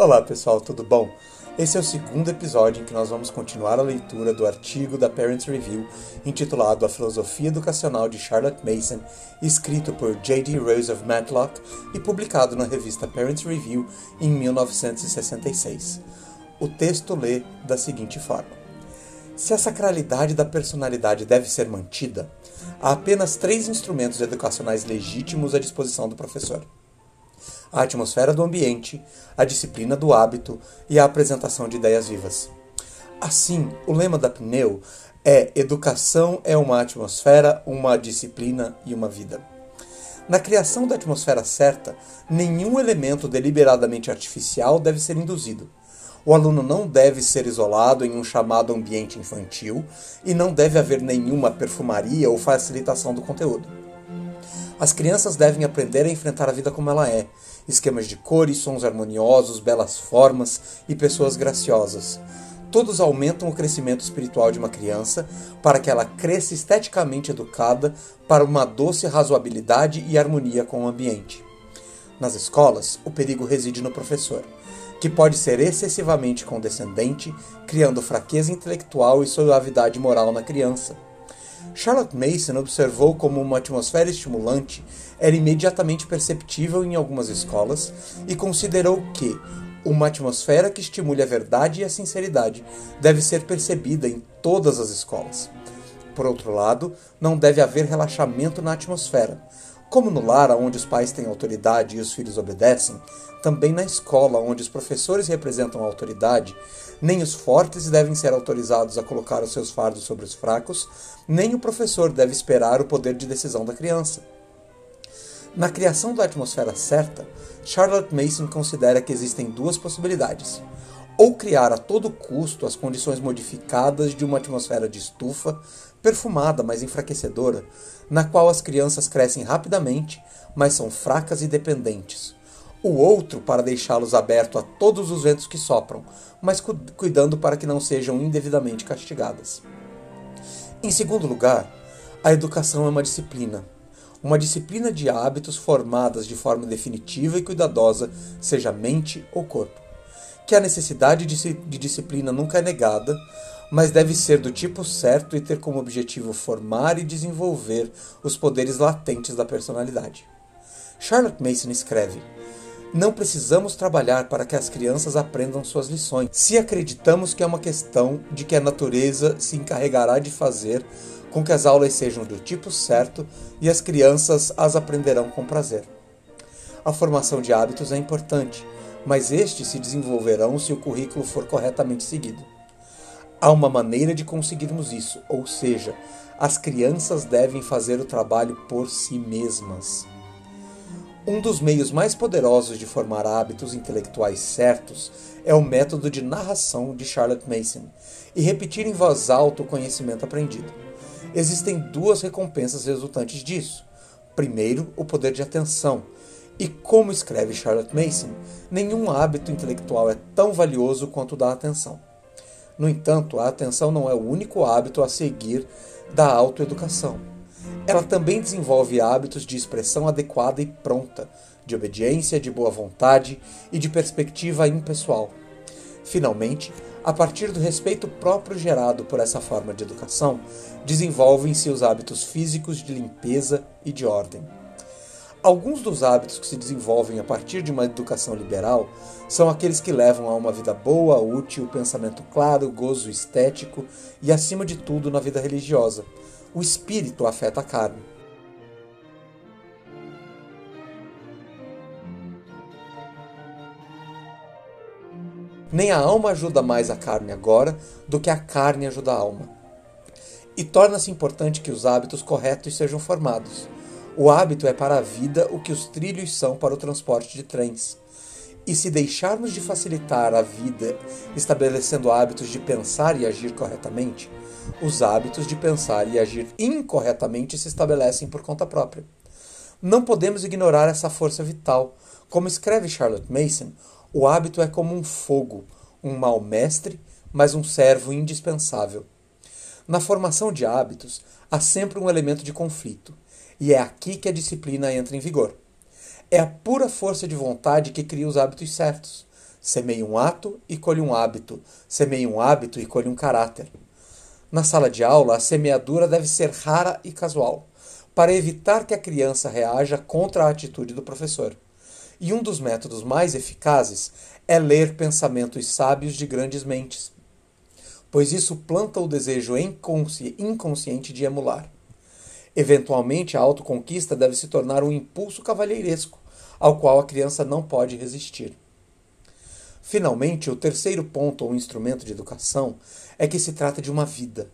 Olá pessoal, tudo bom? Esse é o segundo episódio em que nós vamos continuar a leitura do artigo da Parents Review intitulado A Filosofia Educacional de Charlotte Mason, escrito por J.D. Rose of Matlock e publicado na revista Parents Review em 1966. O texto lê da seguinte forma: Se a sacralidade da personalidade deve ser mantida, há apenas três instrumentos educacionais legítimos à disposição do professor a atmosfera do ambiente, a disciplina do hábito e a apresentação de ideias vivas. Assim, o lema da Pneu é Educação é uma atmosfera, uma disciplina e uma vida. Na criação da atmosfera certa, nenhum elemento deliberadamente artificial deve ser induzido. O aluno não deve ser isolado em um chamado ambiente infantil e não deve haver nenhuma perfumaria ou facilitação do conteúdo. As crianças devem aprender a enfrentar a vida como ela é, esquemas de cores, sons harmoniosos, belas formas e pessoas graciosas. Todos aumentam o crescimento espiritual de uma criança para que ela cresça esteticamente educada para uma doce razoabilidade e harmonia com o ambiente. Nas escolas, o perigo reside no professor, que pode ser excessivamente condescendente, criando fraqueza intelectual e suavidade moral na criança. Charlotte Mason observou como uma atmosfera estimulante era imediatamente perceptível em algumas escolas e considerou que uma atmosfera que estimule a verdade e a sinceridade deve ser percebida em todas as escolas. Por outro lado, não deve haver relaxamento na atmosfera. Como no lar, onde os pais têm autoridade e os filhos obedecem, também na escola, onde os professores representam a autoridade, nem os fortes devem ser autorizados a colocar os seus fardos sobre os fracos, nem o professor deve esperar o poder de decisão da criança. Na criação da atmosfera certa, Charlotte Mason considera que existem duas possibilidades. Ou criar a todo custo as condições modificadas de uma atmosfera de estufa, perfumada, mas enfraquecedora, na qual as crianças crescem rapidamente, mas são fracas e dependentes. O outro para deixá-los abertos a todos os ventos que sopram, mas cuidando para que não sejam indevidamente castigadas. Em segundo lugar, a educação é uma disciplina, uma disciplina de hábitos formadas de forma definitiva e cuidadosa, seja mente ou corpo. Que a necessidade de, disciplina nunca é negada, mas deve ser do tipo certo e ter como objetivo formar e desenvolver os poderes latentes da personalidade. Charlotte Mason escreve: Não precisamos trabalhar para que as crianças aprendam suas lições, se acreditamos que é uma questão de que a natureza se encarregará de fazer com que as aulas sejam do tipo certo e as crianças as aprenderão com prazer. A formação de hábitos é importante, mas estes se desenvolverão se o currículo for corretamente seguido. Há uma maneira de conseguirmos isso, ou seja, as crianças devem fazer o trabalho por si mesmas. Um dos meios mais poderosos de formar hábitos intelectuais certos é o método de narração de Charlotte Mason e repetir em voz alta o conhecimento aprendido. Existem duas recompensas resultantes disso. Primeiro, o poder de atenção. E como escreve Charlotte Mason, nenhum hábito intelectual é tão valioso quanto da atenção. No entanto, a atenção não é o único hábito a seguir da autoeducação. Ela também desenvolve hábitos de expressão adequada e pronta, de obediência, de boa vontade e de perspectiva impessoal. Finalmente, a partir do respeito próprio gerado por essa forma de educação, desenvolvem-se os hábitos físicos de limpeza e de ordem. Alguns dos hábitos que se desenvolvem a partir de uma educação liberal são aqueles que levam a uma vida boa, útil, pensamento claro, gozo estético e, acima de tudo, na vida religiosa. O espírito afeta a carne. Nem a alma ajuda mais a carne agora do que a carne ajuda a alma. E torna-se importante que os hábitos corretos sejam formados. O hábito é para a vida o que os trilhos são para o transporte de trens. E se deixarmos de facilitar a vida estabelecendo hábitos de pensar e agir corretamente, os hábitos de pensar e agir incorretamente se estabelecem por conta própria. Não podemos ignorar essa força vital. Como escreve Charlotte Mason, o hábito é como um fogo, um mau mestre, mas um servo indispensável. Na formação de hábitos, há sempre um elemento de conflito, e é aqui que a disciplina entra em vigor. É a pura força de vontade que cria os hábitos certos. Semeie um ato e colhe um hábito. Semeie um hábito e colhe um caráter. Na sala de aula, a semeadura deve ser rara e casual, para evitar que a criança reaja contra a atitude do professor. E um dos métodos mais eficazes é ler pensamentos sábios de grandes mentes, pois isso planta o desejo inconsci inconsciente de emular. Eventualmente, a autoconquista deve se tornar um impulso cavalheiresco, ao qual a criança não pode resistir. Finalmente, o terceiro ponto ou instrumento de educação é que se trata de uma vida.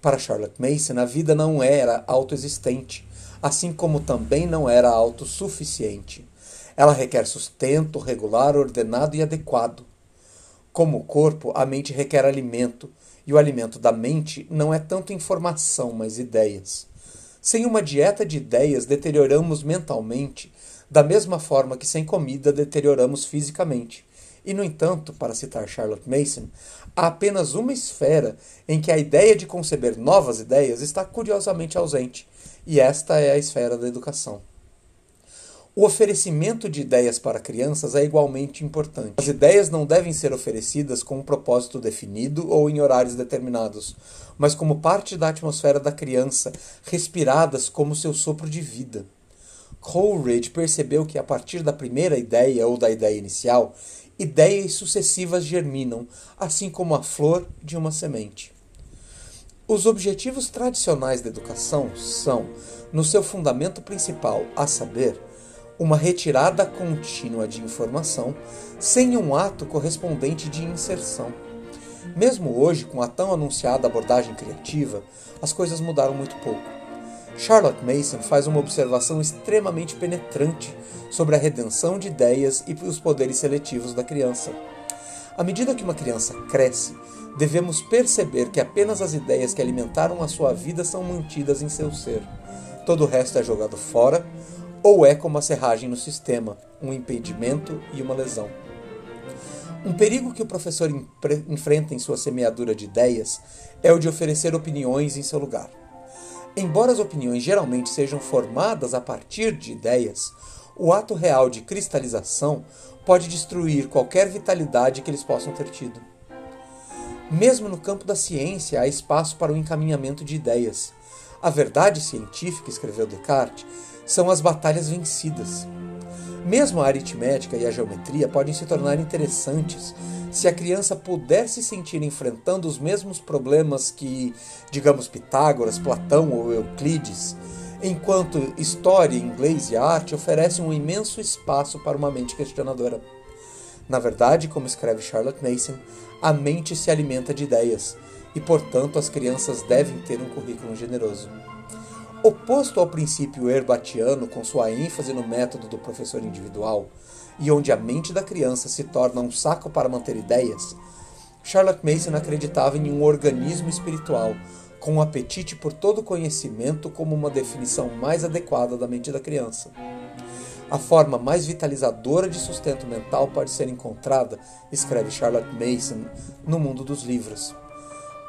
Para Charlotte Mason, a vida não era autoexistente, assim como também não era autossuficiente. Ela requer sustento regular, ordenado e adequado. Como o corpo, a mente requer alimento, e o alimento da mente não é tanto informação, mas ideias. Sem uma dieta de ideias, deterioramos mentalmente, da mesma forma que sem comida deterioramos fisicamente. E, no entanto, para citar Charlotte Mason, há apenas uma esfera em que a ideia de conceber novas ideias está curiosamente ausente, e esta é a esfera da educação. O oferecimento de ideias para crianças é igualmente importante. As ideias não devem ser oferecidas com um propósito definido ou em horários determinados, mas como parte da atmosfera da criança, respiradas como seu sopro de vida. Coleridge percebeu que a partir da primeira ideia ou da ideia inicial, ideias sucessivas germinam, assim como a flor de uma semente. Os objetivos tradicionais da educação são, no seu fundamento principal, a saber, uma retirada contínua de informação sem um ato correspondente de inserção. Mesmo hoje, com a tão anunciada abordagem criativa, as coisas mudaram muito pouco. Charlotte Mason faz uma observação extremamente penetrante sobre a redenção de ideias e os poderes seletivos da criança. À medida que uma criança cresce, devemos perceber que apenas as ideias que alimentaram a sua vida são mantidas em seu ser. Todo o resto é jogado fora ou é como a serragem no sistema, um impedimento e uma lesão. Um perigo que o professor enfrenta em sua semeadura de ideias é o de oferecer opiniões em seu lugar. Embora as opiniões geralmente sejam formadas a partir de ideias, o ato real de cristalização pode destruir qualquer vitalidade que eles possam ter tido. Mesmo no campo da ciência, há espaço para o encaminhamento de ideias. A verdade científica, escreveu Descartes, são as batalhas vencidas. Mesmo a aritmética e a geometria podem se tornar interessantes se a criança puder se sentir enfrentando os mesmos problemas que, digamos, Pitágoras, Platão ou Euclides, enquanto história, inglês e arte oferecem um imenso espaço para uma mente questionadora. Na verdade, como escreve Charlotte Mason, a mente se alimenta de ideias e, portanto, as crianças devem ter um currículo generoso. Oposto ao princípio herbatiano, com sua ênfase no método do professor individual, e onde a mente da criança se torna um saco para manter ideias, Charlotte Mason acreditava em um organismo espiritual, com um apetite por todo conhecimento como uma definição mais adequada da mente da criança. A forma mais vitalizadora de sustento mental pode ser encontrada, escreve Charlotte Mason, no mundo dos livros.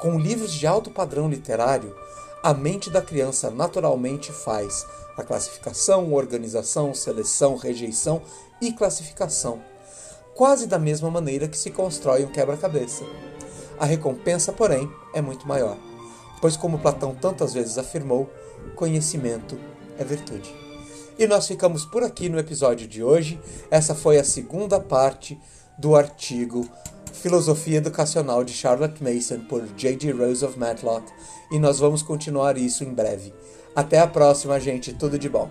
Com livros de alto padrão literário, a mente da criança naturalmente faz a classificação, organização, seleção, rejeição e classificação, quase da mesma maneira que se constrói um quebra-cabeça. A recompensa, porém, é muito maior, pois, como Platão tantas vezes afirmou, conhecimento é virtude. E nós ficamos por aqui no episódio de hoje. Essa foi a segunda parte do artigo Filosofia Educacional de Charlotte Mason por J.D. Rose of Matlock e nós vamos continuar isso em breve. Até a próxima, gente. Tudo de bom.